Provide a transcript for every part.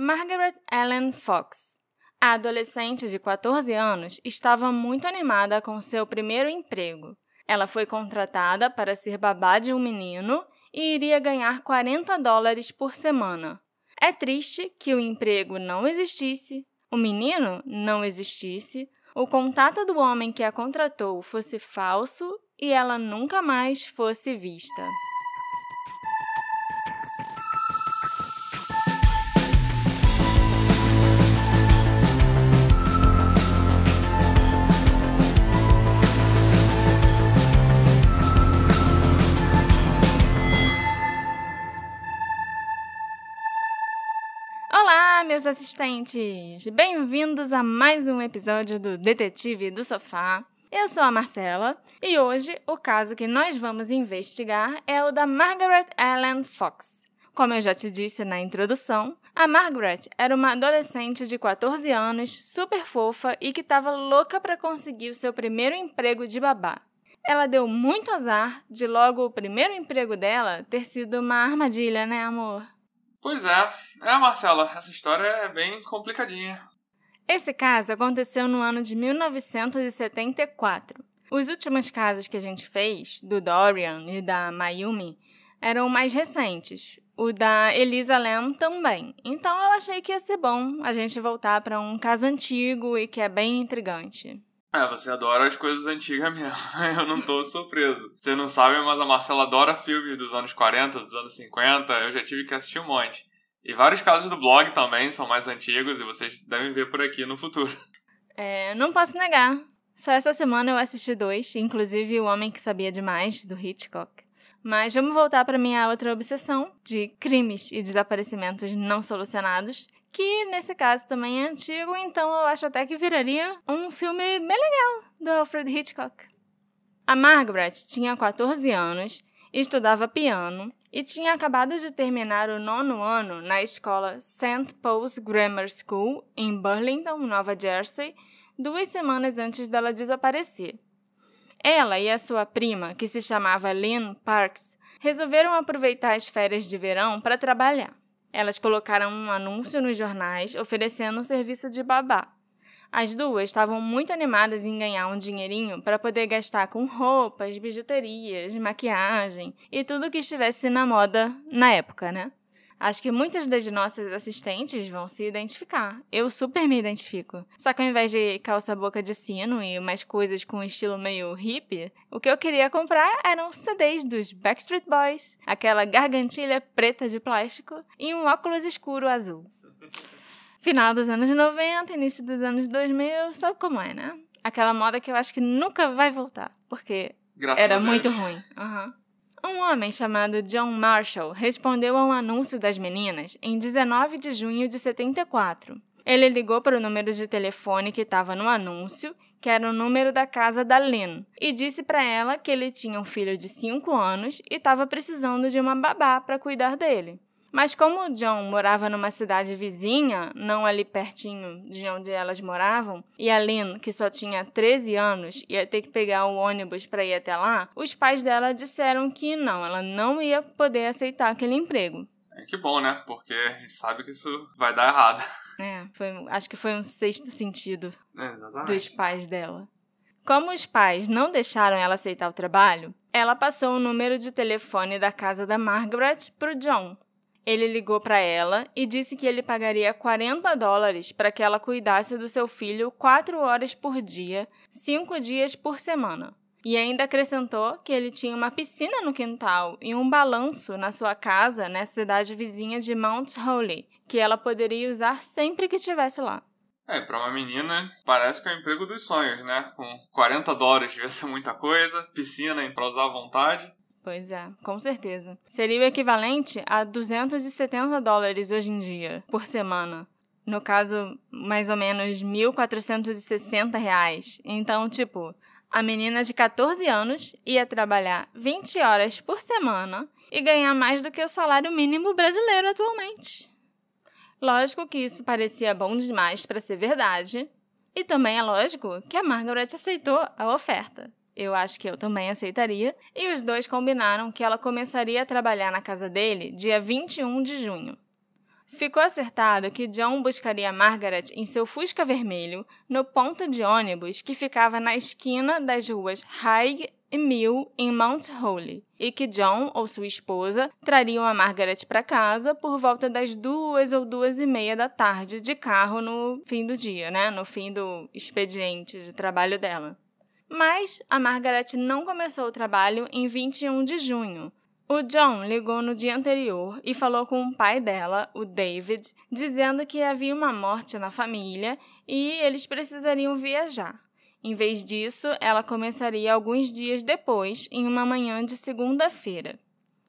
Margaret Ellen Fox. A adolescente de 14 anos estava muito animada com seu primeiro emprego. Ela foi contratada para ser babá de um menino e iria ganhar 40 dólares por semana. É triste que o emprego não existisse, o menino não existisse, o contato do homem que a contratou fosse falso e ela nunca mais fosse vista. Meus assistentes! Bem-vindos a mais um episódio do Detetive do Sofá. Eu sou a Marcela e hoje o caso que nós vamos investigar é o da Margaret Ellen Fox. Como eu já te disse na introdução, a Margaret era uma adolescente de 14 anos, super fofa e que estava louca para conseguir o seu primeiro emprego de babá. Ela deu muito azar de logo o primeiro emprego dela ter sido uma armadilha, né, amor? Pois é. É, Marcela, essa história é bem complicadinha. Esse caso aconteceu no ano de 1974. Os últimos casos que a gente fez, do Dorian e da Mayumi, eram mais recentes. O da Elisa Lam também. Então eu achei que ia ser bom a gente voltar para um caso antigo e que é bem intrigante. É, você adora as coisas antigas mesmo. Eu não tô surpreso. Você não sabe, mas a Marcela adora filmes dos anos 40, dos anos 50. Eu já tive que assistir um monte. E vários casos do blog também são mais antigos e vocês devem ver por aqui no futuro. É, não posso negar. Só essa semana eu assisti dois, inclusive O Homem que Sabia Demais, do Hitchcock. Mas vamos voltar para minha outra obsessão de crimes e desaparecimentos não solucionados, que nesse caso também é antigo, então eu acho até que viraria um filme bem legal do Alfred Hitchcock. A Margaret tinha 14 anos, estudava piano e tinha acabado de terminar o nono ano na escola St. Paul's Grammar School, em Burlington, Nova Jersey, duas semanas antes dela desaparecer. Ela e a sua prima, que se chamava Lynn Parks, resolveram aproveitar as férias de verão para trabalhar. Elas colocaram um anúncio nos jornais oferecendo um serviço de babá. As duas estavam muito animadas em ganhar um dinheirinho para poder gastar com roupas, bijuterias, maquiagem e tudo que estivesse na moda na época, né? Acho que muitas das nossas assistentes vão se identificar. Eu super me identifico. Só que ao invés de calça boca de sino e umas coisas com estilo meio hippie, o que eu queria comprar eram CDs dos Backstreet Boys, aquela gargantilha preta de plástico e um óculos escuro azul. Final dos anos 90, início dos anos 2000, sabe como é, né? Aquela moda que eu acho que nunca vai voltar, porque Graças era a Deus. muito ruim. Uhum. Um homem chamado John Marshall respondeu a um anúncio das meninas em 19 de junho de 74. Ele ligou para o número de telefone que estava no anúncio, que era o número da casa da Lynn, e disse para ela que ele tinha um filho de 5 anos e estava precisando de uma babá para cuidar dele. Mas como o John morava numa cidade vizinha, não ali pertinho de onde elas moravam, e a Lynn, que só tinha 13 anos, ia ter que pegar o ônibus para ir até lá, os pais dela disseram que não, ela não ia poder aceitar aquele emprego. É, que bom, né? Porque a gente sabe que isso vai dar errado. É, foi, acho que foi um sexto sentido É, dos pais dela. Como os pais não deixaram ela aceitar o trabalho, ela passou o número de telefone da casa da Margaret para o John. Ele ligou para ela e disse que ele pagaria 40 dólares para que ela cuidasse do seu filho quatro horas por dia, cinco dias por semana. E ainda acrescentou que ele tinha uma piscina no quintal e um balanço na sua casa na cidade vizinha de Mount Holly, que ela poderia usar sempre que estivesse lá. É, pra uma menina, parece que é o emprego dos sonhos, né? Com 40 dólares devia ser muita coisa, piscina pra usar à vontade. Pois é, com certeza. Seria o equivalente a 270 dólares hoje em dia, por semana. No caso, mais ou menos 1.460 reais. Então, tipo, a menina de 14 anos ia trabalhar 20 horas por semana e ganhar mais do que o salário mínimo brasileiro atualmente. Lógico que isso parecia bom demais para ser verdade, e também é lógico que a Margaret aceitou a oferta. Eu acho que eu também aceitaria, e os dois combinaram que ela começaria a trabalhar na casa dele dia 21 de junho. ficou acertado que John buscaria Margaret em seu Fusca vermelho no ponto de ônibus que ficava na esquina das ruas High e Mill em Mount Holly, e que John ou sua esposa trariam a Margaret para casa por volta das duas ou duas e meia da tarde de carro no fim do dia, né? No fim do expediente de trabalho dela. Mas a Margaret não começou o trabalho em 21 de junho, o John ligou no dia anterior e falou com o pai dela, o David, dizendo que havia uma morte na família e eles precisariam viajar. Em vez disso, ela começaria alguns dias depois, em uma manhã de segunda-feira.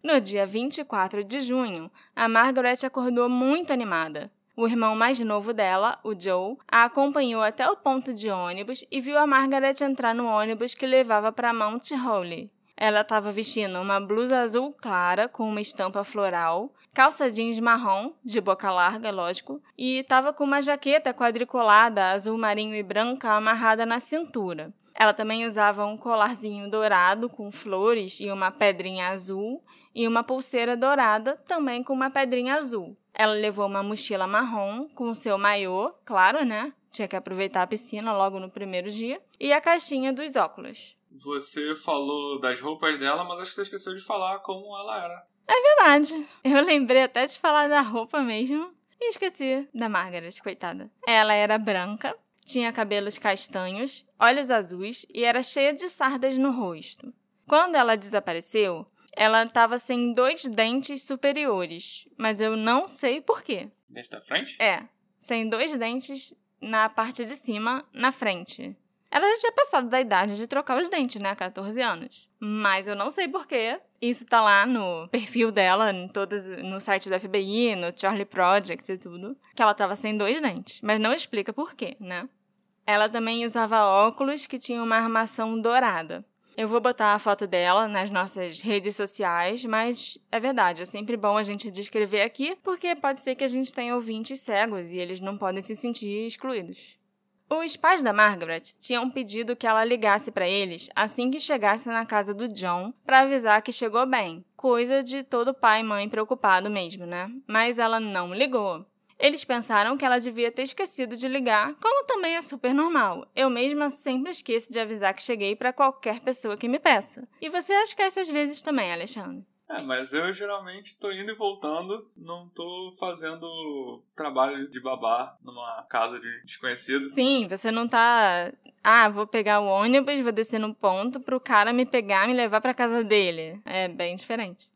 No dia 24 de junho, a Margaret acordou muito animada. O irmão mais novo dela, o Joe, a acompanhou até o ponto de ônibus e viu a Margaret entrar no ônibus que levava para Mount Holly. Ela estava vestindo uma blusa azul clara com uma estampa floral, calça jeans marrom, de boca larga, lógico, e estava com uma jaqueta quadriculada azul marinho e branca amarrada na cintura. Ela também usava um colarzinho dourado com flores e uma pedrinha azul e uma pulseira dourada também com uma pedrinha azul. Ela levou uma mochila marrom com seu maiô, claro, né? Tinha que aproveitar a piscina logo no primeiro dia, e a caixinha dos óculos. Você falou das roupas dela, mas acho que você esqueceu de falar como ela era. É verdade. Eu lembrei até de falar da roupa mesmo. E esqueci da Margaret, coitada. Ela era branca, tinha cabelos castanhos, olhos azuis e era cheia de sardas no rosto. Quando ela desapareceu, ela estava sem dois dentes superiores, mas eu não sei por quê. Dente da frente? É, sem dois dentes na parte de cima, na frente. Ela já tinha passado da idade de trocar os dentes, né? 14 anos. Mas eu não sei porquê. Isso tá lá no perfil dela, em todos, no site do FBI, no Charlie Project e tudo. Que ela tava sem dois dentes. Mas não explica porquê, né? Ela também usava óculos que tinham uma armação dourada. Eu vou botar a foto dela nas nossas redes sociais, mas é verdade, é sempre bom a gente descrever aqui, porque pode ser que a gente tenha ouvintes cegos e eles não podem se sentir excluídos. Os pais da Margaret tinham pedido que ela ligasse para eles assim que chegasse na casa do John para avisar que chegou bem. Coisa de todo pai e mãe preocupado mesmo, né? Mas ela não ligou. Eles pensaram que ela devia ter esquecido de ligar, como também é super normal. Eu mesma sempre esqueço de avisar que cheguei para qualquer pessoa que me peça. E você esquece às vezes também, Alexandre. É, mas eu geralmente tô indo e voltando, não tô fazendo trabalho de babá numa casa de desconhecido. Sim, você não tá. Ah, vou pegar o ônibus, vou descer no ponto pro cara me pegar e me levar pra casa dele. É bem diferente.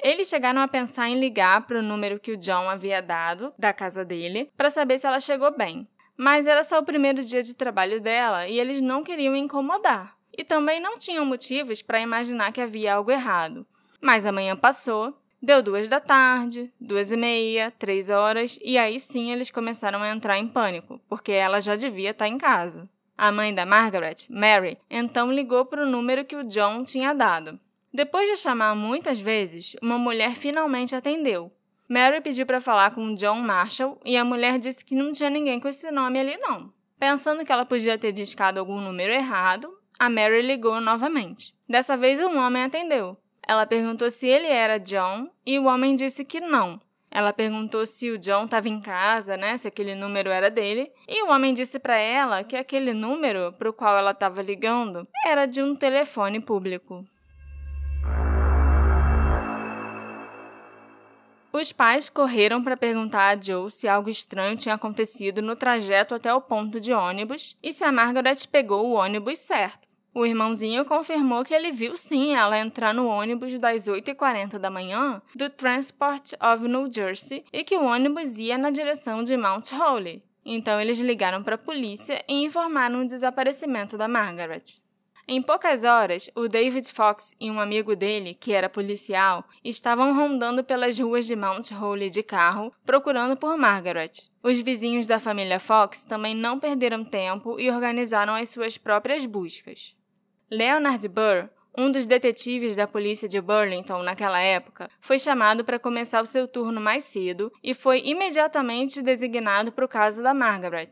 Eles chegaram a pensar em ligar para o número que o John havia dado da casa dele para saber se ela chegou bem. Mas era só o primeiro dia de trabalho dela e eles não queriam incomodar. E também não tinham motivos para imaginar que havia algo errado. Mas amanhã passou, deu duas da tarde, duas e meia, três horas, e aí sim eles começaram a entrar em pânico, porque ela já devia estar em casa. A mãe da Margaret, Mary, então ligou para o número que o John tinha dado. Depois de chamar muitas vezes, uma mulher finalmente atendeu. Mary pediu para falar com John Marshall e a mulher disse que não tinha ninguém com esse nome ali não. Pensando que ela podia ter discado algum número errado, a Mary ligou novamente. Dessa vez um homem atendeu. Ela perguntou se ele era John e o homem disse que não. Ela perguntou se o John estava em casa, né, se aquele número era dele, e o homem disse para ela que aquele número para o qual ela estava ligando era de um telefone público. Os pais correram para perguntar a Joe se algo estranho tinha acontecido no trajeto até o ponto de ônibus e se a Margaret pegou o ônibus certo. O irmãozinho confirmou que ele viu sim ela entrar no ônibus das 8h40 da manhã do Transport of New Jersey e que o ônibus ia na direção de Mount Holly. Então eles ligaram para a polícia e informaram o desaparecimento da Margaret. Em poucas horas, o David Fox e um amigo dele, que era policial, estavam rondando pelas ruas de Mount Holly de carro, procurando por Margaret. Os vizinhos da família Fox também não perderam tempo e organizaram as suas próprias buscas. Leonard Burr, um dos detetives da polícia de Burlington naquela época, foi chamado para começar o seu turno mais cedo e foi imediatamente designado para o caso da Margaret.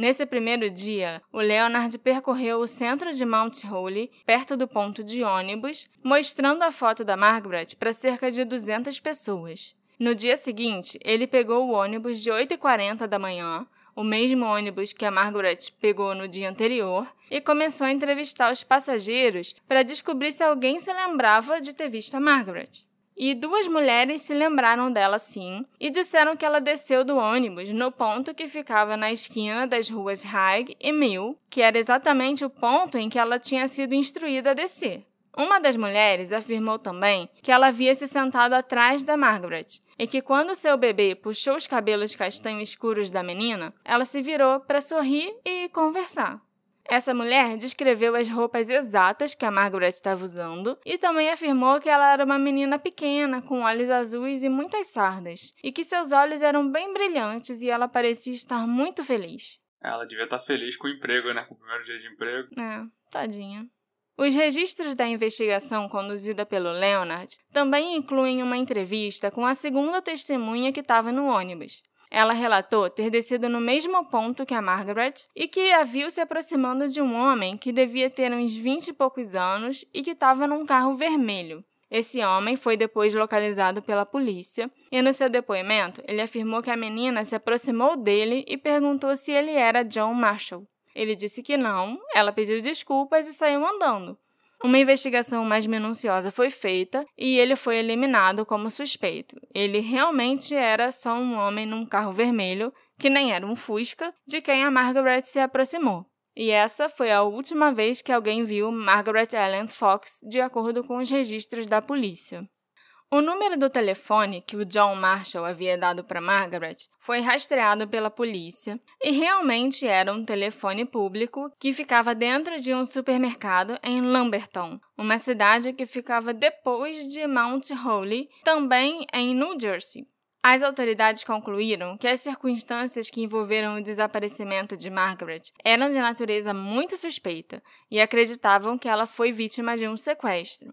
Nesse primeiro dia, o Leonard percorreu o centro de Mount Holly, perto do ponto de ônibus, mostrando a foto da Margaret para cerca de 200 pessoas. No dia seguinte, ele pegou o ônibus de 8h40 da manhã, o mesmo ônibus que a Margaret pegou no dia anterior, e começou a entrevistar os passageiros para descobrir se alguém se lembrava de ter visto a Margaret. E duas mulheres se lembraram dela sim e disseram que ela desceu do ônibus no ponto que ficava na esquina das ruas High e Mill, que era exatamente o ponto em que ela tinha sido instruída a descer. Uma das mulheres afirmou também que ela havia se sentado atrás da Margaret e que quando seu bebê puxou os cabelos castanho escuros da menina, ela se virou para sorrir e conversar. Essa mulher descreveu as roupas exatas que a Margaret estava usando e também afirmou que ela era uma menina pequena, com olhos azuis e muitas sardas, e que seus olhos eram bem brilhantes e ela parecia estar muito feliz. Ela devia estar feliz com o emprego, né? Com o primeiro dia de emprego. É, tadinha. Os registros da investigação conduzida pelo Leonard também incluem uma entrevista com a segunda testemunha que estava no ônibus, ela relatou ter descido no mesmo ponto que a Margaret e que a viu se aproximando de um homem que devia ter uns vinte e poucos anos e que estava num carro vermelho. Esse homem foi depois localizado pela polícia e, no seu depoimento, ele afirmou que a menina se aproximou dele e perguntou se ele era John Marshall. Ele disse que não, ela pediu desculpas e saiu andando. Uma investigação mais minuciosa foi feita e ele foi eliminado como suspeito. Ele realmente era só um homem num carro vermelho, que nem era um Fusca, de quem a Margaret se aproximou. E essa foi a última vez que alguém viu Margaret Ellen Fox, de acordo com os registros da polícia. O número do telefone que o John Marshall havia dado para Margaret foi rastreado pela polícia e realmente era um telefone público que ficava dentro de um supermercado em Lamberton, uma cidade que ficava depois de Mount Holly, também em New Jersey. As autoridades concluíram que as circunstâncias que envolveram o desaparecimento de Margaret eram de natureza muito suspeita e acreditavam que ela foi vítima de um sequestro.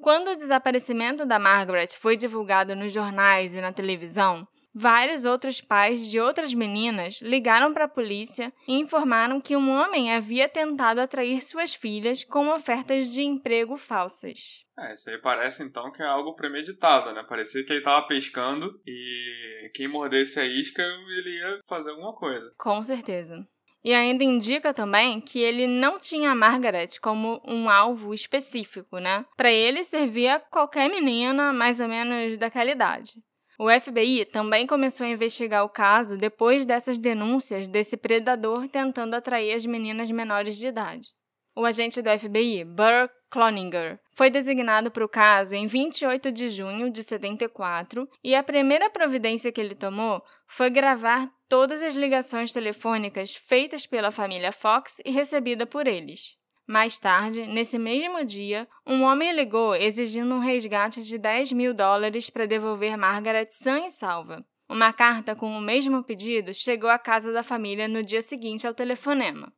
Quando o desaparecimento da Margaret foi divulgado nos jornais e na televisão, vários outros pais de outras meninas ligaram para a polícia e informaram que um homem havia tentado atrair suas filhas com ofertas de emprego falsas. É, isso aí parece então que é algo premeditado, né? Parecia que ele estava pescando e quem mordesse a isca ele ia fazer alguma coisa. Com certeza. E ainda indica também que ele não tinha a Margaret como um alvo específico, né? Para ele servia qualquer menina mais ou menos daquela idade. O FBI também começou a investigar o caso depois dessas denúncias desse predador tentando atrair as meninas menores de idade. O agente do FBI, Burr Cloninger, foi designado para o caso em 28 de junho de 74 e a primeira providência que ele tomou foi gravar todas as ligações telefônicas feitas pela família Fox e recebida por eles. Mais tarde, nesse mesmo dia, um homem ligou exigindo um resgate de 10 mil dólares para devolver Margaret sã e salva. Uma carta com o mesmo pedido chegou à casa da família no dia seguinte ao telefonema.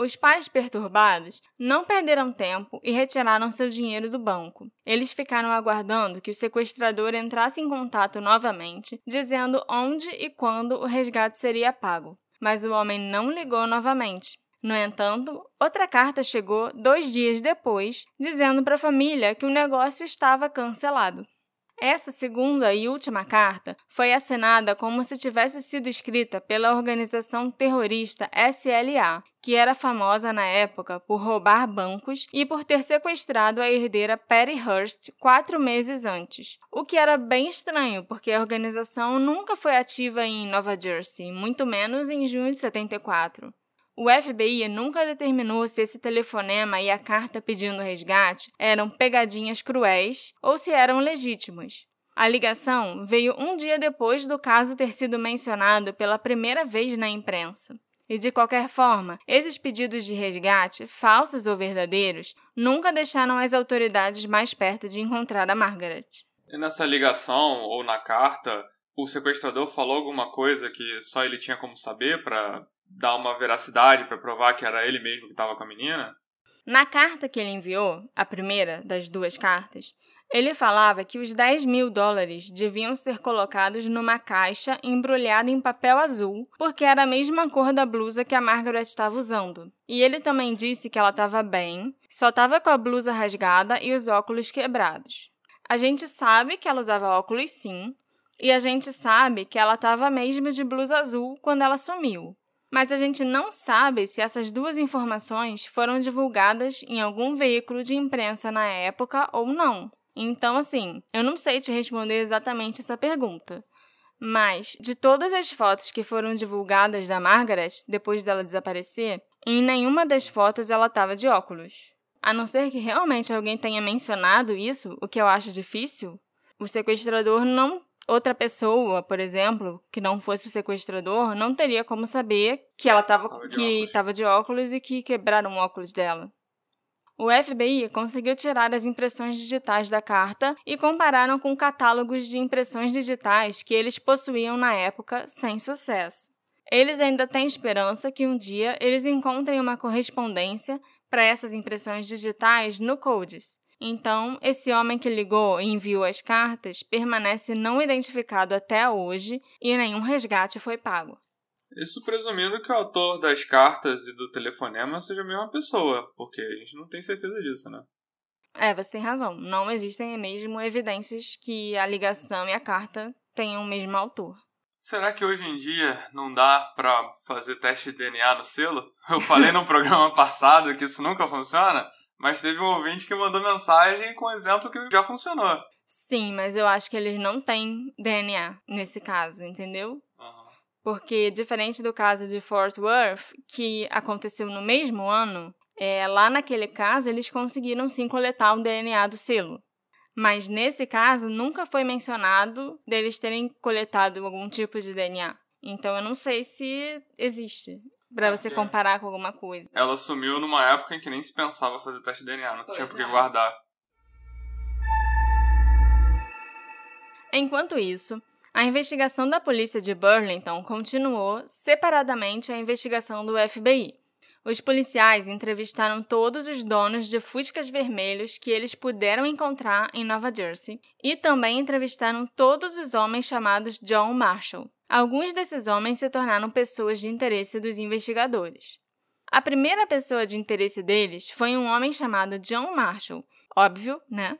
Os pais perturbados não perderam tempo e retiraram seu dinheiro do banco. Eles ficaram aguardando que o sequestrador entrasse em contato novamente, dizendo onde e quando o resgate seria pago. Mas o homem não ligou novamente. No entanto, outra carta chegou dois dias depois, dizendo para a família que o negócio estava cancelado. Essa segunda e última carta foi assinada como se tivesse sido escrita pela organização terrorista SLA, que era famosa na época por roubar bancos e por ter sequestrado a herdeira Patty Hearst quatro meses antes. O que era bem estranho, porque a organização nunca foi ativa em Nova Jersey, muito menos em junho de 74. O FBI nunca determinou se esse telefonema e a carta pedindo resgate eram pegadinhas cruéis ou se eram legítimos. A ligação veio um dia depois do caso ter sido mencionado pela primeira vez na imprensa. E de qualquer forma, esses pedidos de resgate, falsos ou verdadeiros, nunca deixaram as autoridades mais perto de encontrar a Margaret. E nessa ligação ou na carta, o sequestrador falou alguma coisa que só ele tinha como saber para dar uma veracidade para provar que era ele mesmo que estava com a menina? Na carta que ele enviou, a primeira das duas cartas, ele falava que os 10 mil dólares deviam ser colocados numa caixa embrulhada em papel azul, porque era a mesma cor da blusa que a Margaret estava usando. E ele também disse que ela estava bem, só estava com a blusa rasgada e os óculos quebrados. A gente sabe que ela usava óculos sim, E a gente sabe que ela estava mesmo de blusa azul quando ela sumiu. Mas a gente não sabe se essas duas informações foram divulgadas em algum veículo de imprensa na época ou não. Então, assim, eu não sei te responder exatamente essa pergunta. Mas, de todas as fotos que foram divulgadas da Margaret depois dela desaparecer, em nenhuma das fotos ela estava de óculos. A não ser que realmente alguém tenha mencionado isso, o que eu acho difícil, o sequestrador não. Outra pessoa, por exemplo, que não fosse o sequestrador, não teria como saber que ela estava que estava de óculos e que quebraram o óculos dela. O FBI conseguiu tirar as impressões digitais da carta e compararam com catálogos de impressões digitais que eles possuíam na época sem sucesso. Eles ainda têm esperança que um dia eles encontrem uma correspondência para essas impressões digitais no Codes. Então, esse homem que ligou e enviou as cartas permanece não identificado até hoje e nenhum resgate foi pago. Isso presumindo que o autor das cartas e do telefonema seja a mesma pessoa, porque a gente não tem certeza disso, né? É, você tem razão. Não existem mesmo evidências que a ligação e a carta tenham o mesmo autor. Será que hoje em dia não dá para fazer teste de DNA no selo? Eu falei no programa passado que isso nunca funciona, mas teve um ouvinte que mandou mensagem com um exemplo que já funcionou. Sim, mas eu acho que eles não têm DNA nesse caso, entendeu? Uhum. Porque, diferente do caso de Fort Worth, que aconteceu no mesmo ano, é, lá naquele caso eles conseguiram sim coletar o DNA do selo. Mas nesse caso, nunca foi mencionado deles terem coletado algum tipo de DNA. Então eu não sei se existe para você comparar com alguma coisa. Ela sumiu numa época em que nem se pensava fazer teste de DNA, não pois tinha por que é. guardar. Enquanto isso, a investigação da polícia de Burlington continuou separadamente à investigação do FBI. Os policiais entrevistaram todos os donos de fuscas vermelhos que eles puderam encontrar em Nova Jersey e também entrevistaram todos os homens chamados John Marshall. Alguns desses homens se tornaram pessoas de interesse dos investigadores. A primeira pessoa de interesse deles foi um homem chamado John Marshall, óbvio, né?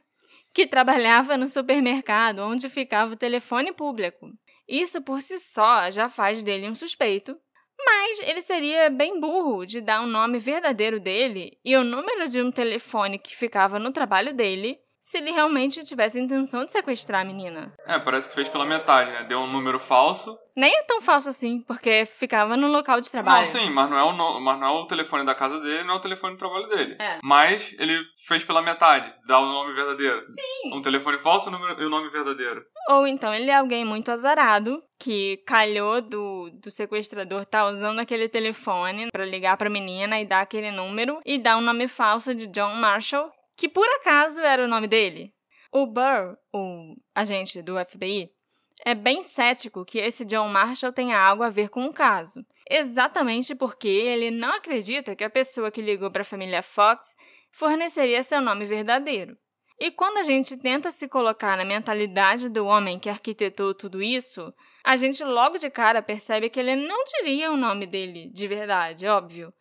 Que trabalhava no supermercado onde ficava o telefone público. Isso por si só já faz dele um suspeito, mas ele seria bem burro de dar o nome verdadeiro dele e o número de um telefone que ficava no trabalho dele se ele realmente tivesse a intenção de sequestrar a menina. É, parece que fez pela metade, né? Deu um número falso. Nem é tão falso assim, porque ficava no local de trabalho. Não, sim, mas não é o, no... mas não é o telefone da casa dele, não é o telefone do trabalho dele. É. Mas ele fez pela metade, dá o nome verdadeiro. Sim. Um telefone falso e o nome verdadeiro. Ou então ele é alguém muito azarado, que calhou do, do sequestrador tá usando aquele telefone para ligar pra menina e dar aquele número e dar um nome falso de John Marshall que por acaso era o nome dele. O Burr, o agente do FBI, é bem cético que esse John Marshall tenha algo a ver com o caso, exatamente porque ele não acredita que a pessoa que ligou para a família Fox forneceria seu nome verdadeiro. E quando a gente tenta se colocar na mentalidade do homem que arquitetou tudo isso, a gente logo de cara percebe que ele não diria o nome dele de verdade, óbvio.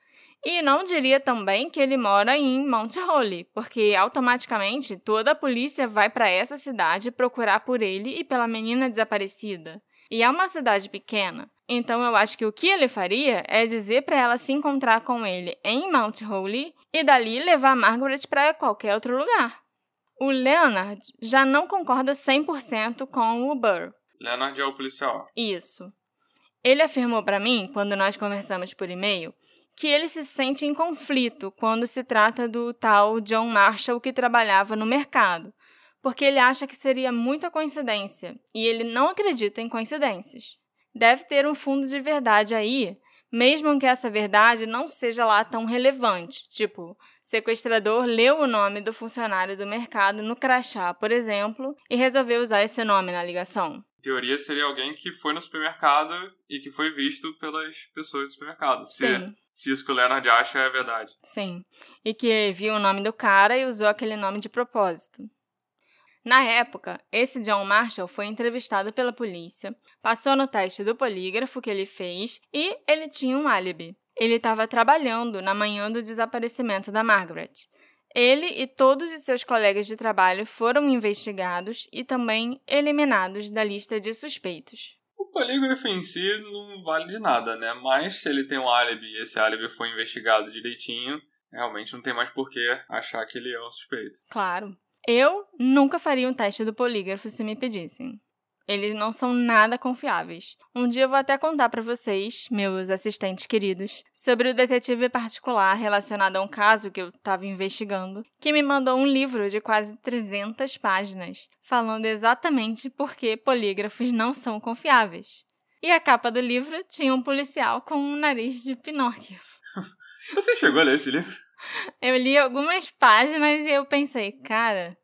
E não diria também que ele mora em Mount Holly, porque automaticamente toda a polícia vai para essa cidade procurar por ele e pela menina desaparecida. E é uma cidade pequena, então eu acho que o que ele faria é dizer para ela se encontrar com ele em Mount Holly e dali levar Margaret para qualquer outro lugar. O Leonard já não concorda 100% com o Burr. Leonard é o policial. Isso. Ele afirmou para mim, quando nós conversamos por e-mail, que ele se sente em conflito quando se trata do tal John Marshall que trabalhava no mercado, porque ele acha que seria muita coincidência e ele não acredita em coincidências. Deve ter um fundo de verdade aí, mesmo que essa verdade não seja lá tão relevante, tipo, sequestrador leu o nome do funcionário do mercado no crachá, por exemplo, e resolveu usar esse nome na ligação. Em teoria, seria alguém que foi no supermercado e que foi visto pelas pessoas do supermercado. Se, Sim. Se isso que o Leonard acha é verdade. Sim. E que viu o nome do cara e usou aquele nome de propósito. Na época, esse John Marshall foi entrevistado pela polícia, passou no teste do polígrafo que ele fez e ele tinha um álibi. Ele estava trabalhando na manhã do desaparecimento da Margaret. Ele e todos os seus colegas de trabalho foram investigados e também eliminados da lista de suspeitos. O polígrafo em si não vale de nada, né? Mas se ele tem um álibi e esse álibi foi investigado direitinho, realmente não tem mais por que achar que ele é um suspeito. Claro. Eu nunca faria um teste do polígrafo se me pedissem. Eles não são nada confiáveis. Um dia eu vou até contar para vocês, meus assistentes queridos, sobre o detetive particular relacionado a um caso que eu estava investigando, que me mandou um livro de quase 300 páginas, falando exatamente por que polígrafos não são confiáveis. E a capa do livro tinha um policial com um nariz de Pinóquio. Você chegou a ler esse livro? Eu li algumas páginas e eu pensei, cara,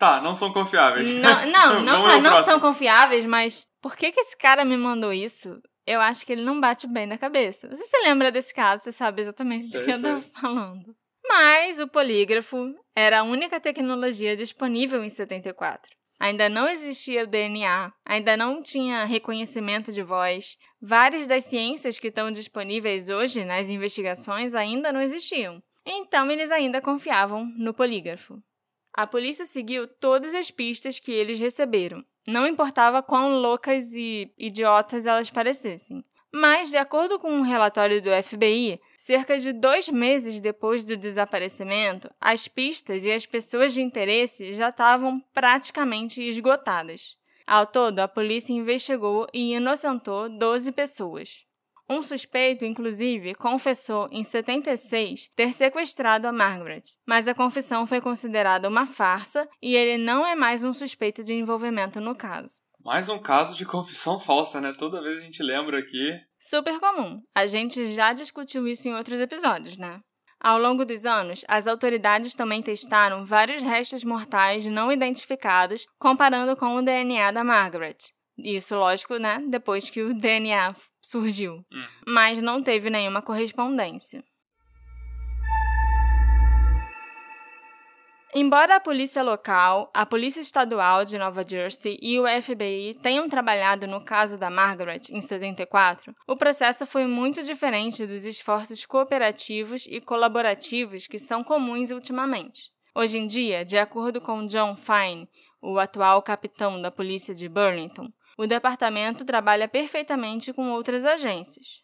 Tá, não são confiáveis. Não, não, não, só não são confiáveis, mas por que, que esse cara me mandou isso? Eu acho que ele não bate bem na cabeça. Você se lembra desse caso, você sabe exatamente sei, do que sei. eu tô falando. Mas o polígrafo era a única tecnologia disponível em 74. Ainda não existia o DNA, ainda não tinha reconhecimento de voz. Várias das ciências que estão disponíveis hoje nas investigações ainda não existiam. Então eles ainda confiavam no polígrafo. A polícia seguiu todas as pistas que eles receberam. Não importava quão loucas e idiotas elas parecessem. Mas, de acordo com um relatório do FBI, cerca de dois meses depois do desaparecimento, as pistas e as pessoas de interesse já estavam praticamente esgotadas. Ao todo, a polícia investigou e inocentou 12 pessoas. Um suspeito, inclusive, confessou em 76 ter sequestrado a Margaret, mas a confissão foi considerada uma farsa e ele não é mais um suspeito de envolvimento no caso. Mais um caso de confissão falsa, né? Toda vez a gente lembra aqui. Super comum. A gente já discutiu isso em outros episódios, né? Ao longo dos anos, as autoridades também testaram vários restos mortais não identificados, comparando com o DNA da Margaret. Isso, lógico, né? Depois que o DNA surgiu. Hum. Mas não teve nenhuma correspondência. Embora a polícia local, a polícia estadual de Nova Jersey e o FBI tenham trabalhado no caso da Margaret em 74, o processo foi muito diferente dos esforços cooperativos e colaborativos que são comuns ultimamente. Hoje em dia, de acordo com John Fine, o atual capitão da polícia de Burlington, o departamento trabalha perfeitamente com outras agências.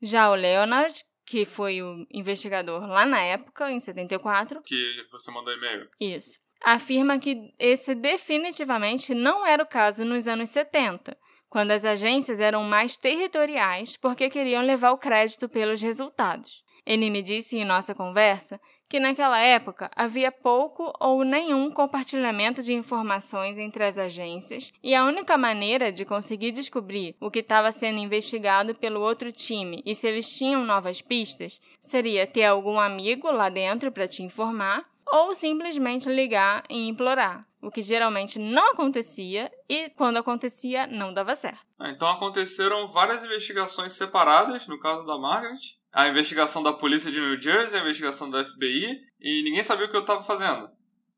Já o Leonard, que foi o investigador lá na época, em 74. Que você mandou e-mail. Isso. Afirma que esse definitivamente não era o caso nos anos 70, quando as agências eram mais territoriais porque queriam levar o crédito pelos resultados. Ele me disse em nossa conversa que naquela época havia pouco ou nenhum compartilhamento de informações entre as agências e a única maneira de conseguir descobrir o que estava sendo investigado pelo outro time e se eles tinham novas pistas seria ter algum amigo lá dentro para te informar ou simplesmente ligar e implorar, o que geralmente não acontecia e quando acontecia não dava certo. Ah, então aconteceram várias investigações separadas no caso da Margaret a investigação da polícia de New Jersey, a investigação do FBI, e ninguém sabia o que eu estava fazendo.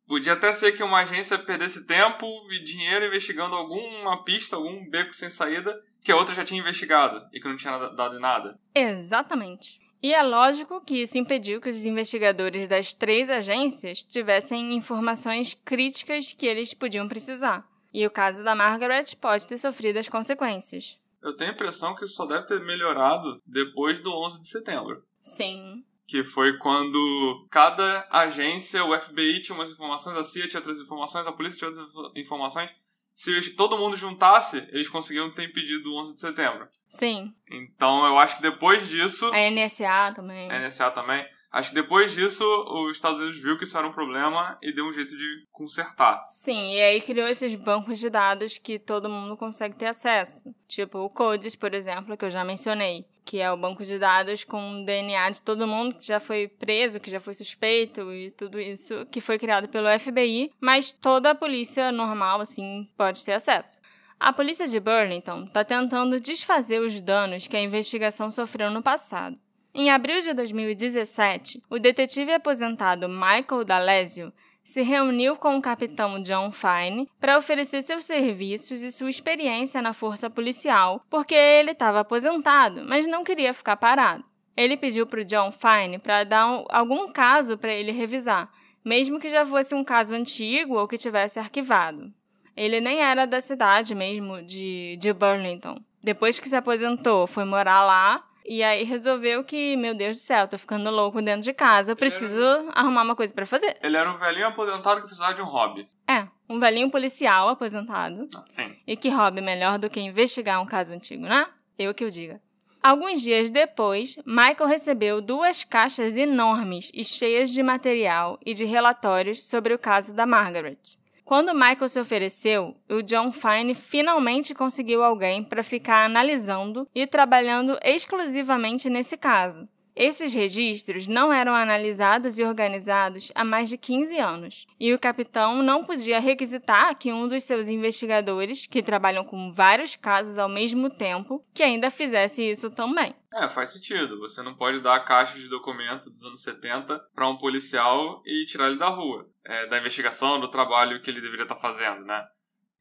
Podia até ser que uma agência perdesse tempo e dinheiro investigando alguma pista, algum beco sem saída, que a outra já tinha investigado e que não tinha dado em nada. Exatamente. E é lógico que isso impediu que os investigadores das três agências tivessem informações críticas que eles podiam precisar. E o caso da Margaret pode ter sofrido as consequências. Eu tenho a impressão que isso só deve ter melhorado depois do 11 de setembro. Sim. Que foi quando cada agência, o FBI tinha umas informações, a CIA tinha outras informações, a polícia tinha outras informações. Se todo mundo juntasse, eles conseguiam ter impedido o 11 de setembro. Sim. Então eu acho que depois disso. A NSA também. A NSA também Acho que depois disso, os Estados Unidos viu que isso era um problema e deu um jeito de consertar. Sim, e aí criou esses bancos de dados que todo mundo consegue ter acesso. Tipo o CODES, por exemplo, que eu já mencionei, que é o banco de dados com o DNA de todo mundo que já foi preso, que já foi suspeito e tudo isso, que foi criado pelo FBI, mas toda a polícia normal, assim, pode ter acesso. A polícia de Burlington está tentando desfazer os danos que a investigação sofreu no passado. Em abril de 2017, o detetive aposentado Michael D'Alessio se reuniu com o capitão John Fine para oferecer seus serviços e sua experiência na força policial, porque ele estava aposentado, mas não queria ficar parado. Ele pediu para o John Fine para dar um, algum caso para ele revisar, mesmo que já fosse um caso antigo ou que tivesse arquivado. Ele nem era da cidade mesmo, de, de Burlington. Depois que se aposentou, foi morar lá e aí resolveu que, meu Deus do céu, tô ficando louco dentro de casa, eu preciso era... arrumar uma coisa para fazer. Ele era um velhinho aposentado que precisava de um hobby. É, um velhinho policial aposentado. Ah, sim. E que hobby melhor do que investigar um caso antigo, né? Eu que o diga. Alguns dias depois, Michael recebeu duas caixas enormes e cheias de material e de relatórios sobre o caso da Margaret. Quando Michael se ofereceu, o John Fine finalmente conseguiu alguém para ficar analisando e trabalhando exclusivamente nesse caso. Esses registros não eram analisados e organizados há mais de 15 anos, e o capitão não podia requisitar que um dos seus investigadores, que trabalham com vários casos ao mesmo tempo, que ainda fizesse isso também. É, faz sentido. Você não pode dar a caixa de documento dos anos 70 para um policial e tirar ele da rua, é, da investigação, do trabalho que ele deveria estar fazendo, né?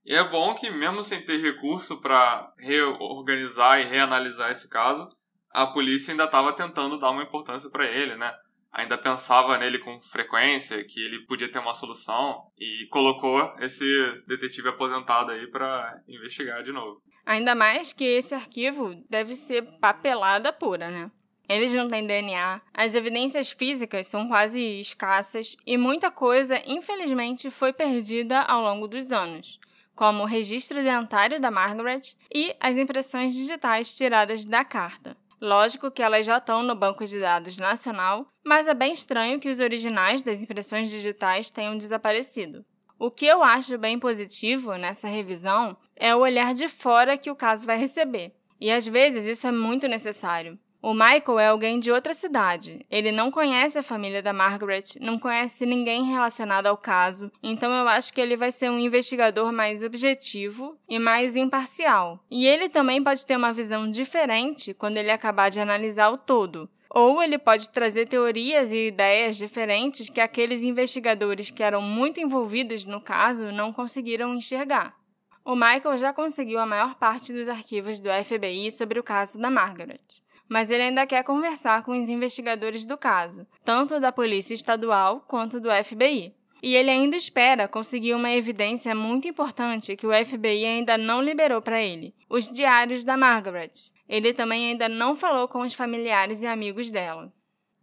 E é bom que, mesmo sem ter recurso para reorganizar e reanalisar esse caso, a polícia ainda estava tentando dar uma importância para ele, né? Ainda pensava nele com frequência, que ele podia ter uma solução e colocou esse detetive aposentado aí para investigar de novo. Ainda mais que esse arquivo deve ser papelada pura, né? Eles não têm DNA, as evidências físicas são quase escassas e muita coisa, infelizmente, foi perdida ao longo dos anos, como o registro dentário da Margaret e as impressões digitais tiradas da carta. Lógico que elas já estão no banco de dados nacional, mas é bem estranho que os originais das impressões digitais tenham desaparecido. O que eu acho bem positivo nessa revisão é o olhar de fora que o caso vai receber. E às vezes isso é muito necessário. O Michael é alguém de outra cidade. Ele não conhece a família da Margaret, não conhece ninguém relacionado ao caso, então eu acho que ele vai ser um investigador mais objetivo e mais imparcial. E ele também pode ter uma visão diferente quando ele acabar de analisar o todo. Ou ele pode trazer teorias e ideias diferentes que aqueles investigadores que eram muito envolvidos no caso não conseguiram enxergar. O Michael já conseguiu a maior parte dos arquivos do FBI sobre o caso da Margaret mas ele ainda quer conversar com os investigadores do caso, tanto da Polícia Estadual quanto do FBI. E ele ainda espera conseguir uma evidência muito importante que o FBI ainda não liberou para ele: os diários da Margaret. Ele também ainda não falou com os familiares e amigos dela.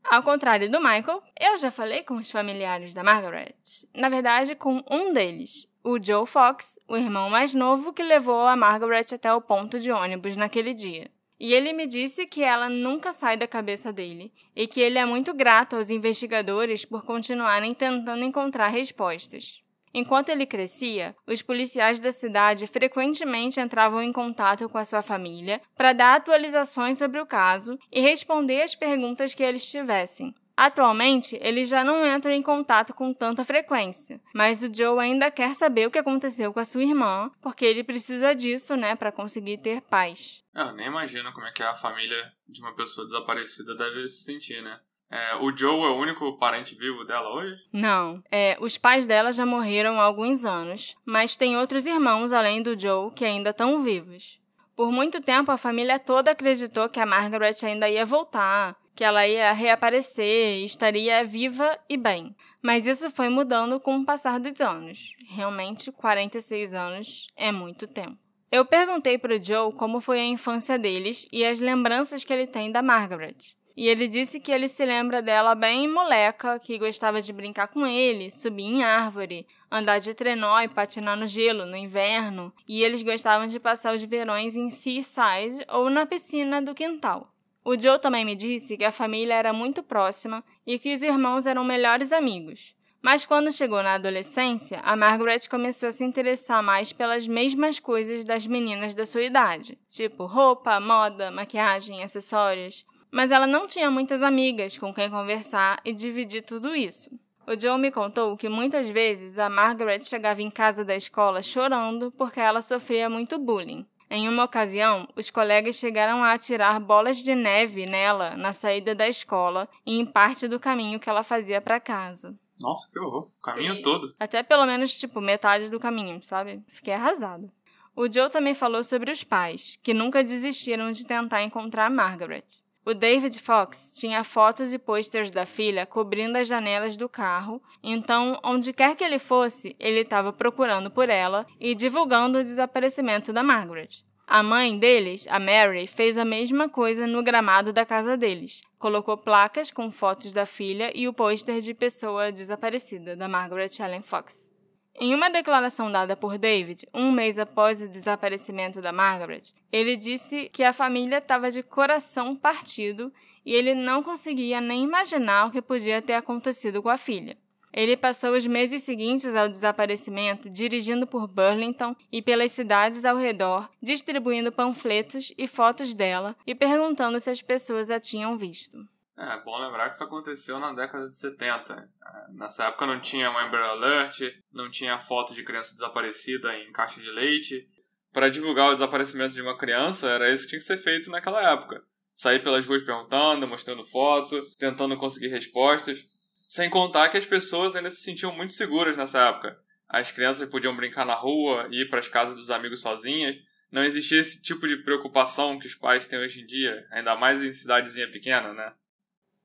Ao contrário do Michael, eu já falei com os familiares da Margaret. Na verdade, com um deles, o Joe Fox, o irmão mais novo que levou a Margaret até o ponto de ônibus naquele dia. E ele me disse que ela nunca sai da cabeça dele e que ele é muito grato aos investigadores por continuarem tentando encontrar respostas. Enquanto ele crescia, os policiais da cidade frequentemente entravam em contato com a sua família para dar atualizações sobre o caso e responder as perguntas que eles tivessem. Atualmente, eles já não entram em contato com tanta frequência, mas o Joe ainda quer saber o que aconteceu com a sua irmã, porque ele precisa disso, né, para conseguir ter paz. Eu nem imagino como é que a família de uma pessoa desaparecida deve se sentir, né? É, o Joe é o único parente vivo dela hoje? Não. É, os pais dela já morreram há alguns anos, mas tem outros irmãos além do Joe que ainda estão vivos. Por muito tempo, a família toda acreditou que a Margaret ainda ia voltar, que ela ia reaparecer e estaria viva e bem. Mas isso foi mudando com o passar dos anos. Realmente, 46 anos é muito tempo. Eu perguntei para o Joe como foi a infância deles e as lembranças que ele tem da Margaret. E ele disse que ele se lembra dela bem moleca, que gostava de brincar com ele, subir em árvore, andar de trenó e patinar no gelo no inverno, e eles gostavam de passar os verões em Seaside ou na piscina do quintal. O Joe também me disse que a família era muito próxima e que os irmãos eram melhores amigos. Mas quando chegou na adolescência, a Margaret começou a se interessar mais pelas mesmas coisas das meninas da sua idade, tipo roupa, moda, maquiagem, acessórios. Mas ela não tinha muitas amigas com quem conversar e dividir tudo isso. O Joe me contou que muitas vezes a Margaret chegava em casa da escola chorando porque ela sofria muito bullying. Em uma ocasião, os colegas chegaram a atirar bolas de neve nela na saída da escola e em parte do caminho que ela fazia para casa. Nossa, que horror. O caminho e todo. Até pelo menos, tipo, metade do caminho, sabe? Fiquei arrasado. O Joe também falou sobre os pais, que nunca desistiram de tentar encontrar Margaret. O David Fox tinha fotos e posters da filha cobrindo as janelas do carro, então, onde quer que ele fosse, ele estava procurando por ela e divulgando o desaparecimento da Margaret. A mãe deles, a Mary, fez a mesma coisa no gramado da casa deles. Colocou placas com fotos da filha e o pôster de pessoa desaparecida, da Margaret Ellen Fox. Em uma declaração dada por David, um mês após o desaparecimento da Margaret, ele disse que a família estava de coração partido e ele não conseguia nem imaginar o que podia ter acontecido com a filha. Ele passou os meses seguintes ao desaparecimento dirigindo por Burlington e pelas cidades ao redor, distribuindo panfletos e fotos dela e perguntando se as pessoas a tinham visto. É bom lembrar que isso aconteceu na década de 70. É, nessa época não tinha Amber Alert, não tinha foto de criança desaparecida em caixa de leite. Para divulgar o desaparecimento de uma criança, era isso que tinha que ser feito naquela época. Sair pelas ruas perguntando, mostrando foto, tentando conseguir respostas. Sem contar que as pessoas ainda se sentiam muito seguras nessa época. As crianças podiam brincar na rua, ir para as casas dos amigos sozinhas. Não existia esse tipo de preocupação que os pais têm hoje em dia, ainda mais em cidadezinha pequena, né?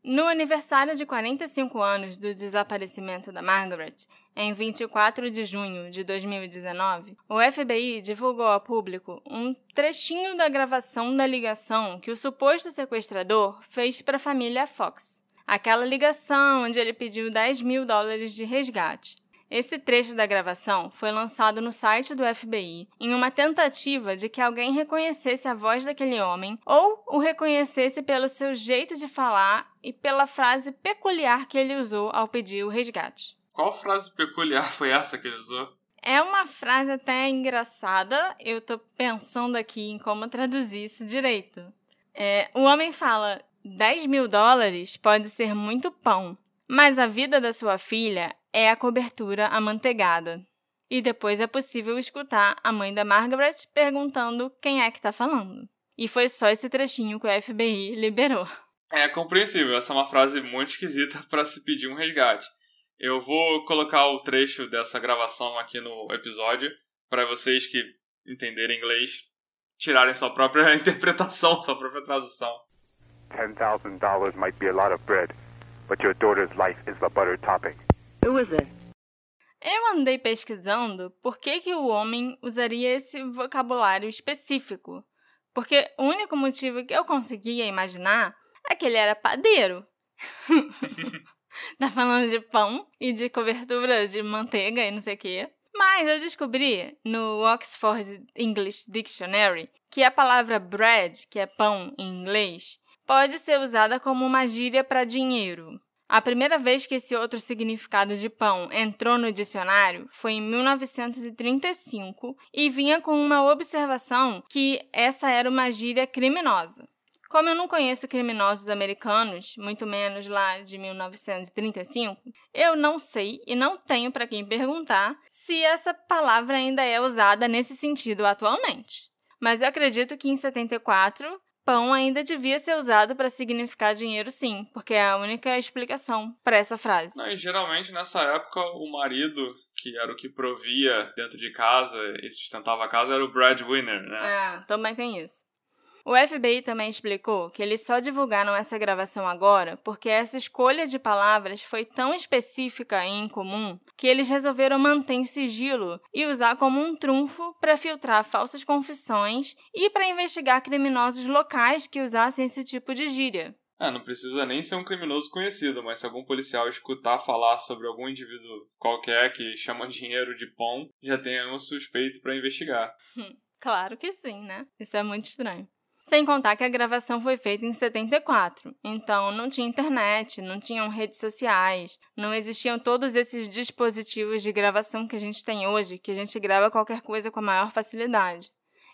No aniversário de 45 anos do desaparecimento da Margaret, em 24 de junho de 2019, o FBI divulgou ao público um trechinho da gravação da ligação que o suposto sequestrador fez para a família Fox. Aquela ligação onde ele pediu 10 mil dólares de resgate. Esse trecho da gravação foi lançado no site do FBI em uma tentativa de que alguém reconhecesse a voz daquele homem ou o reconhecesse pelo seu jeito de falar e pela frase peculiar que ele usou ao pedir o resgate. Qual frase peculiar foi essa que ele usou? É uma frase até engraçada, eu tô pensando aqui em como traduzir isso direito. É, o homem fala: 10 mil dólares pode ser muito pão, mas a vida da sua filha é a cobertura amanteigada. E depois é possível escutar a mãe da Margaret perguntando quem é que está falando. E foi só esse trechinho que o FBI liberou. É compreensível, essa é uma frase muito esquisita para se pedir um resgate. Eu vou colocar o trecho dessa gravação aqui no episódio para vocês que entenderem inglês tirarem sua própria interpretação, sua própria tradução. $10,000 might be a lot of bread, but your daughter's life is the butter topping. Who is it? Eu andei pesquisando por que, que o homem usaria esse vocabulário específico. Porque o único motivo que eu conseguia imaginar é que ele era padeiro. tá falando de pão e de cobertura de manteiga e não sei o quê. Mas eu descobri no Oxford English Dictionary que a palavra bread, que é pão em inglês, pode ser usada como uma gíria para dinheiro. A primeira vez que esse outro significado de pão entrou no dicionário foi em 1935 e vinha com uma observação que essa era uma gíria criminosa. Como eu não conheço criminosos americanos, muito menos lá de 1935, eu não sei e não tenho para quem perguntar se essa palavra ainda é usada nesse sentido atualmente. Mas eu acredito que em 74 Pão ainda devia ser usado para significar dinheiro, sim, porque é a única explicação para essa frase. Não, e geralmente nessa época o marido, que era o que provia dentro de casa e sustentava a casa, era o breadwinner, né? É, também tem isso. O FBI também explicou que eles só divulgaram essa gravação agora porque essa escolha de palavras foi tão específica e incomum que eles resolveram manter em sigilo e usar como um trunfo para filtrar falsas confissões e para investigar criminosos locais que usassem esse tipo de gíria. É, não precisa nem ser um criminoso conhecido, mas se algum policial escutar falar sobre algum indivíduo qualquer que chama dinheiro de pão, já tem um suspeito para investigar. claro que sim, né? Isso é muito estranho. Sem contar que a gravação foi feita em 74, então não tinha internet, não tinham redes sociais, não existiam todos esses dispositivos de gravação que a gente tem hoje, que a gente grava qualquer coisa com a maior facilidade.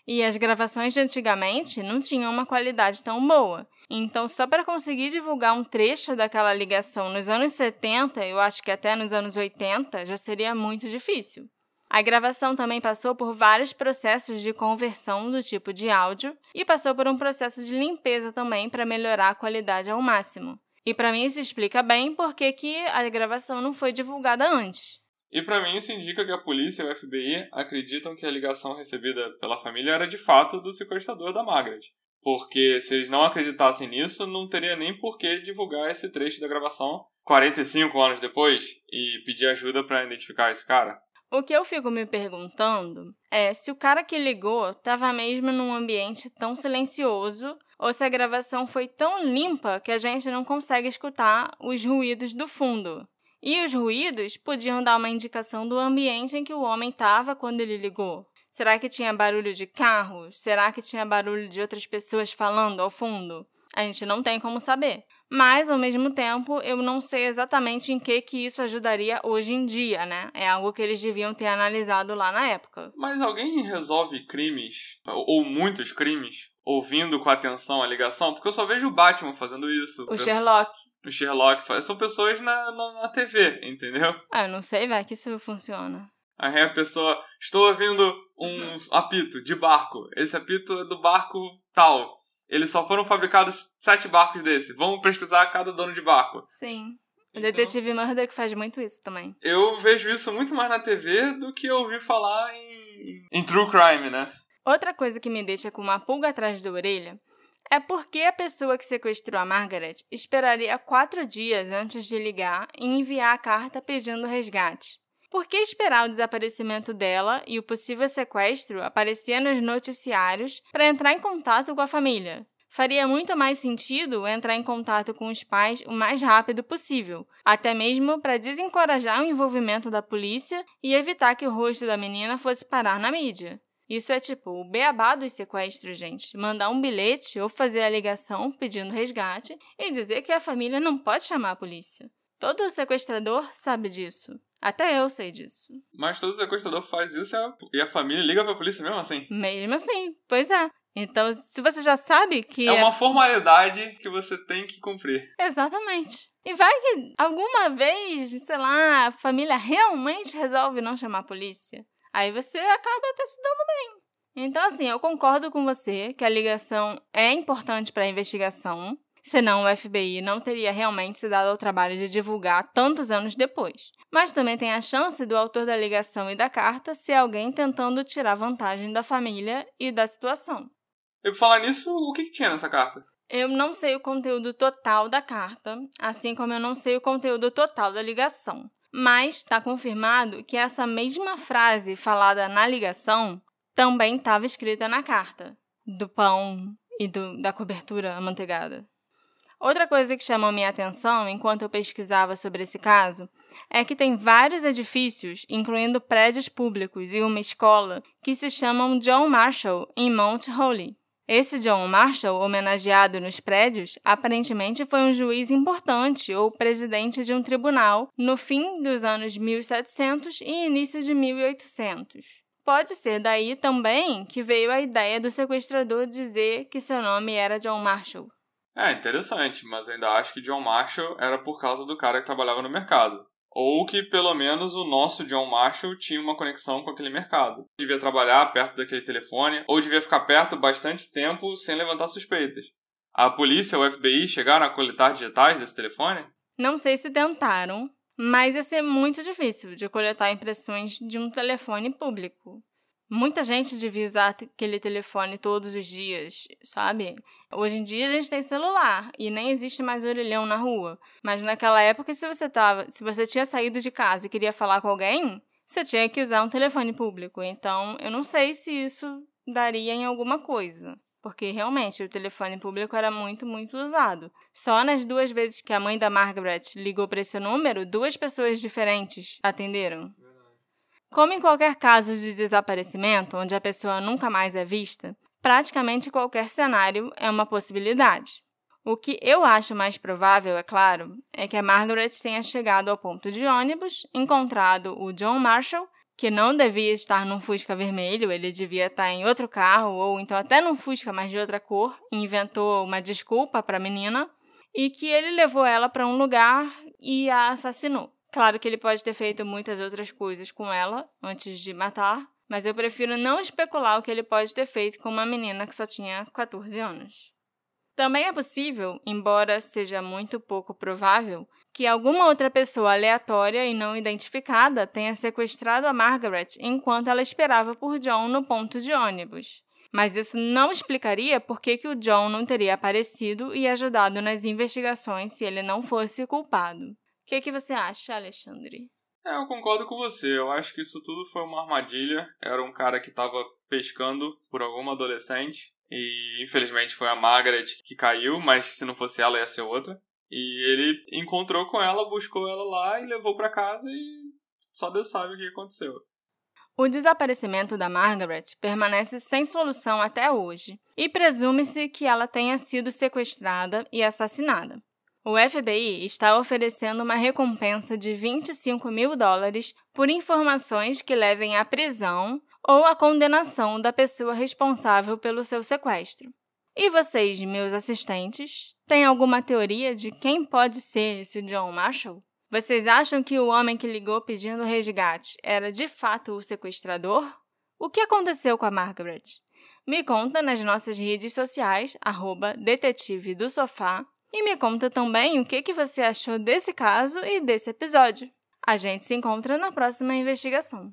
E as gravações de antigamente não tinham uma qualidade tão boa. Então, só para conseguir divulgar um trecho daquela ligação nos anos 70, eu acho que até nos anos 80, já seria muito difícil. A gravação também passou por vários processos de conversão do tipo de áudio e passou por um processo de limpeza também para melhorar a qualidade ao máximo. E para mim isso explica bem por que a gravação não foi divulgada antes. E para mim isso indica que a polícia e o FBI acreditam que a ligação recebida pela família era de fato do sequestrador da Margaret. Porque se eles não acreditassem nisso, não teria nem por que divulgar esse trecho da gravação 45 anos depois e pedir ajuda para identificar esse cara. O que eu fico me perguntando é se o cara que ligou estava mesmo num ambiente tão silencioso ou se a gravação foi tão limpa que a gente não consegue escutar os ruídos do fundo. E os ruídos podiam dar uma indicação do ambiente em que o homem estava quando ele ligou. Será que tinha barulho de carro? Será que tinha barulho de outras pessoas falando ao fundo? A gente não tem como saber. Mas, ao mesmo tempo, eu não sei exatamente em que que isso ajudaria hoje em dia, né? É algo que eles deviam ter analisado lá na época. Mas alguém resolve crimes, ou muitos crimes, ouvindo com atenção a ligação? Porque eu só vejo o Batman fazendo isso. O Sherlock. O Sherlock faz. São pessoas na, na, na TV, entendeu? Ah, eu não sei, vai, que isso funciona. Aí a pessoa, estou ouvindo um apito de barco. Esse apito é do barco tal. Eles só foram fabricados sete barcos desse. Vamos pesquisar cada dono de barco. Sim. O então, Detetive Murder faz muito isso também. Eu vejo isso muito mais na TV do que eu ouvi falar em, em True Crime, né? Outra coisa que me deixa com uma pulga atrás da orelha é porque a pessoa que sequestrou a Margaret esperaria quatro dias antes de ligar e enviar a carta pedindo resgate. Por que esperar o desaparecimento dela e o possível sequestro aparecer nos noticiários para entrar em contato com a família? Faria muito mais sentido entrar em contato com os pais o mais rápido possível, até mesmo para desencorajar o envolvimento da polícia e evitar que o rosto da menina fosse parar na mídia. Isso é tipo o beabá dos sequestros, gente. Mandar um bilhete ou fazer a ligação pedindo resgate e dizer que a família não pode chamar a polícia. Todo sequestrador sabe disso. Até eu sei disso. Mas todo sequestrador faz isso e a família liga pra polícia mesmo assim? Mesmo assim, pois é. Então, se você já sabe que. É uma formalidade que você tem que cumprir. Exatamente. E vai que alguma vez, sei lá, a família realmente resolve não chamar a polícia. Aí você acaba até se dando bem. Então, assim, eu concordo com você que a ligação é importante para a investigação, senão o FBI não teria realmente se dado ao trabalho de divulgar tantos anos depois. Mas também tem a chance do autor da ligação e da carta ser alguém tentando tirar vantagem da família e da situação. E por falar nisso, o que, que tinha nessa carta? Eu não sei o conteúdo total da carta, assim como eu não sei o conteúdo total da ligação. Mas está confirmado que essa mesma frase falada na ligação também estava escrita na carta, do pão e do, da cobertura amanteigada. Outra coisa que chamou minha atenção enquanto eu pesquisava sobre esse caso é que tem vários edifícios, incluindo prédios públicos e uma escola, que se chamam John Marshall em Mount Holly. Esse John Marshall, homenageado nos prédios, aparentemente foi um juiz importante ou presidente de um tribunal no fim dos anos 1700 e início de 1800. Pode ser daí também que veio a ideia do sequestrador dizer que seu nome era John Marshall. É interessante, mas ainda acho que John Marshall era por causa do cara que trabalhava no mercado. Ou que pelo menos o nosso John Marshall tinha uma conexão com aquele mercado. Devia trabalhar perto daquele telefone, ou devia ficar perto bastante tempo sem levantar suspeitas. A polícia ou o FBI chegaram a coletar digitais desse telefone? Não sei se tentaram, mas ia ser muito difícil de coletar impressões de um telefone público. Muita gente devia usar aquele telefone todos os dias, sabe? Hoje em dia a gente tem celular e nem existe mais orelhão na rua. Mas naquela época, se você tava, se você tinha saído de casa e queria falar com alguém, você tinha que usar um telefone público. Então, eu não sei se isso daria em alguma coisa. Porque realmente o telefone público era muito, muito usado. Só nas duas vezes que a mãe da Margaret ligou para esse número, duas pessoas diferentes atenderam. Como em qualquer caso de desaparecimento, onde a pessoa nunca mais é vista, praticamente qualquer cenário é uma possibilidade. O que eu acho mais provável, é claro, é que a Margaret tenha chegado ao ponto de ônibus, encontrado o John Marshall, que não devia estar num Fusca vermelho, ele devia estar em outro carro, ou então até num Fusca, mas de outra cor, inventou uma desculpa para a menina, e que ele levou ela para um lugar e a assassinou. Claro que ele pode ter feito muitas outras coisas com ela antes de matar, mas eu prefiro não especular o que ele pode ter feito com uma menina que só tinha 14 anos. Também é possível, embora seja muito pouco provável, que alguma outra pessoa aleatória e não identificada tenha sequestrado a Margaret enquanto ela esperava por John no ponto de ônibus. Mas isso não explicaria por que, que o John não teria aparecido e ajudado nas investigações se ele não fosse culpado. O que, que você acha, Alexandre? É, eu concordo com você. Eu acho que isso tudo foi uma armadilha. Era um cara que estava pescando por alguma adolescente. E infelizmente foi a Margaret que caiu, mas se não fosse ela ia ser outra. E ele encontrou com ela, buscou ela lá e levou para casa e só Deus sabe o que aconteceu. O desaparecimento da Margaret permanece sem solução até hoje e presume-se que ela tenha sido sequestrada e assassinada. O FBI está oferecendo uma recompensa de 25 mil dólares por informações que levem à prisão ou à condenação da pessoa responsável pelo seu sequestro. E vocês, meus assistentes, têm alguma teoria de quem pode ser esse John Marshall? Vocês acham que o homem que ligou pedindo resgate era de fato o sequestrador? O que aconteceu com a Margaret? Me conta nas nossas redes sociais, arroba detetive do sofá, e me conta também o que, que você achou desse caso e desse episódio. A gente se encontra na próxima investigação.